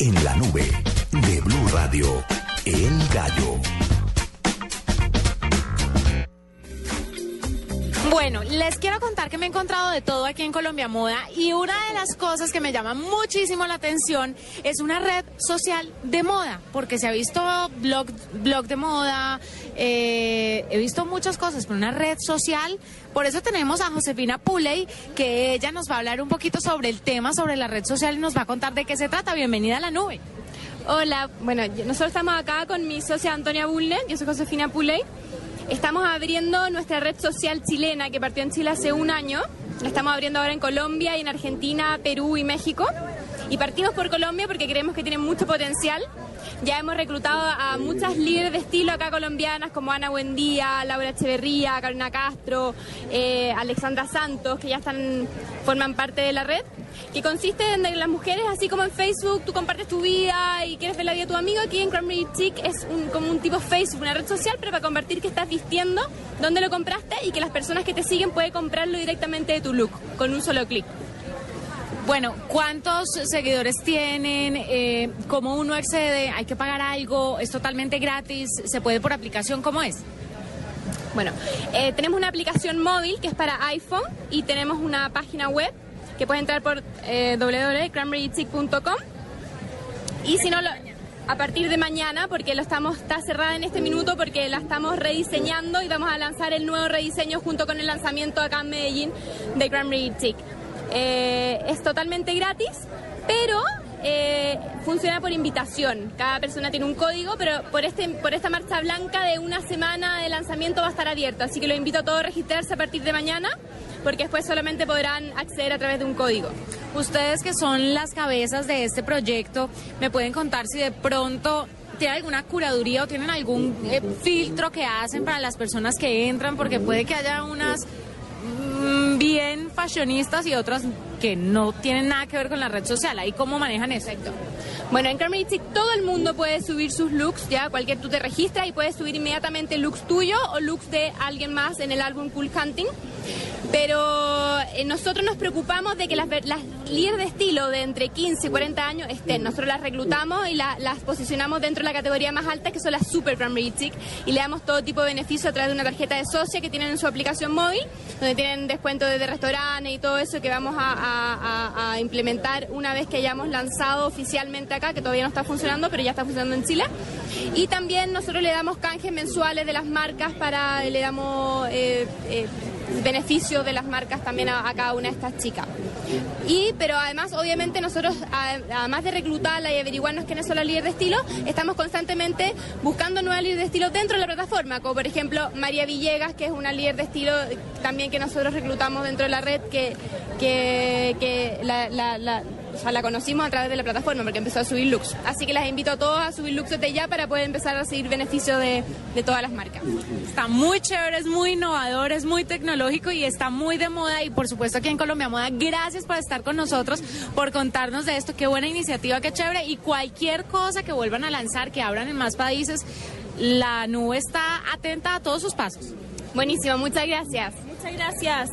En la nube de Blue Radio, El Gallo. Bueno, les quiero contar que me he encontrado de todo aquí en Colombia Moda y una de las cosas que me llama muchísimo la atención es una red social de moda, porque se ha visto blog, blog de moda, eh, he visto muchas cosas, pero una red social, por eso tenemos a Josefina Puley, que ella nos va a hablar un poquito sobre el tema, sobre la red social y nos va a contar de qué se trata. Bienvenida a la nube. Hola, bueno, nosotros estamos acá con mi socia Antonia Bulle, yo soy Josefina Puley. Estamos abriendo nuestra red social chilena que partió en Chile hace un año. La estamos abriendo ahora en Colombia y en Argentina, Perú y México. Y partimos por Colombia porque creemos que tiene mucho potencial. Ya hemos reclutado a muchas líderes de estilo acá colombianas como Ana Buendía, Laura Echeverría, Carolina Castro, eh, Alexandra Santos, que ya están forman parte de la red que consiste en que las mujeres, así como en Facebook, tú compartes tu vida y quieres ver la vida de tu amigo, aquí en Cranberry Chic es como un tipo Facebook, una red social, pero para compartir que estás vistiendo, dónde lo compraste y que las personas que te siguen pueden comprarlo directamente de tu look, con un solo clic. Bueno, ¿cuántos seguidores tienen? Eh, ¿Cómo uno accede? ¿Hay que pagar algo? ¿Es totalmente gratis? ¿Se puede por aplicación? ¿Cómo es? Bueno, eh, tenemos una aplicación móvil que es para iPhone y tenemos una página web que pueden entrar por eh, y si no, a partir de mañana, porque lo estamos, está cerrada en este minuto porque la estamos rediseñando y vamos a lanzar el nuevo rediseño junto con el lanzamiento acá en Medellín de Cranberry Chic. Eh, es totalmente gratis, pero eh, funciona por invitación. Cada persona tiene un código, pero por, este, por esta marcha blanca de una semana de lanzamiento va a estar abierto. Así que lo invito a todos a registrarse a partir de mañana porque después solamente podrán acceder a través de un código. Ustedes que son las cabezas de este proyecto, ¿me pueden contar si de pronto tienen alguna curaduría o tienen algún eh, filtro que hacen para las personas que entran? Porque puede que haya unas bien fashionistas y otras que no tienen nada que ver con la red social. ¿Ahí cómo manejan eso? Bueno, en Carmelitic todo el mundo puede subir sus looks, ya cualquier tú te registras y puedes subir inmediatamente looks tuyo o looks de alguien más en el álbum Cool Hunting. Pero eh, nosotros nos preocupamos de que las, las líderes de estilo de entre 15 y 40 años estén. Nosotros las reclutamos y las posicionamos dentro de la categoría más alta, que son las Super Primary Chic, y le damos todo tipo de beneficio a través de una tarjeta de socia que tienen en su aplicación móvil, donde tienen descuento de restaurantes y todo eso que vamos a, implementar una vez que hayamos lanzado oficialmente acá, que todavía no está funcionando, pero ya está funcionando en Chile. Y también nosotros le damos canjes mensuales de las marcas para, le damos eh, eh, beneficios de las marcas también a, cada una de estas chicas. Y, pero además, obviamente, nosotros, además de reclutarla y averiguarnos quiénes son las líderes de estilo, estamos constantemente buscando nuevas líderes de estilo dentro de la plataforma, como por ejemplo María Villegas, que es una líder de estilo también que nosotros reclutamos dentro de la red, que, que, la o sea, la conocimos a través de la plataforma porque empezó a subir looks. Así que las invito a todos a subir looks desde ya para poder empezar a seguir beneficio de, de todas las marcas. Está muy chévere, es muy innovador, es muy tecnológico y está muy de moda. Y por supuesto aquí en Colombia Moda, gracias por estar con nosotros, por contarnos de esto. Qué buena iniciativa, qué chévere. Y cualquier cosa que vuelvan a lanzar, que abran en más países, la nube está atenta a todos sus pasos. Buenísimo, muchas gracias. Muchas gracias.